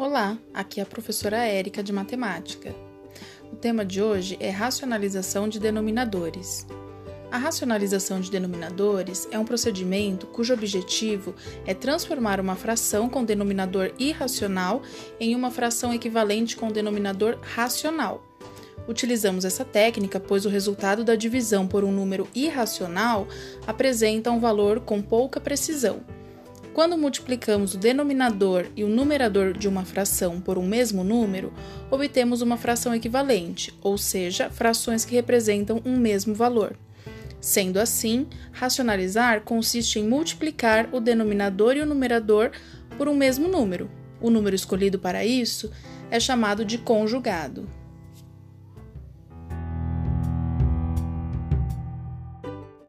Olá, aqui é a professora Érica de Matemática. O tema de hoje é racionalização de denominadores. A racionalização de denominadores é um procedimento cujo objetivo é transformar uma fração com denominador irracional em uma fração equivalente com denominador racional. Utilizamos essa técnica pois o resultado da divisão por um número irracional apresenta um valor com pouca precisão. Quando multiplicamos o denominador e o numerador de uma fração por um mesmo número, obtemos uma fração equivalente, ou seja, frações que representam um mesmo valor. Sendo assim, racionalizar consiste em multiplicar o denominador e o numerador por um mesmo número. O número escolhido para isso é chamado de conjugado.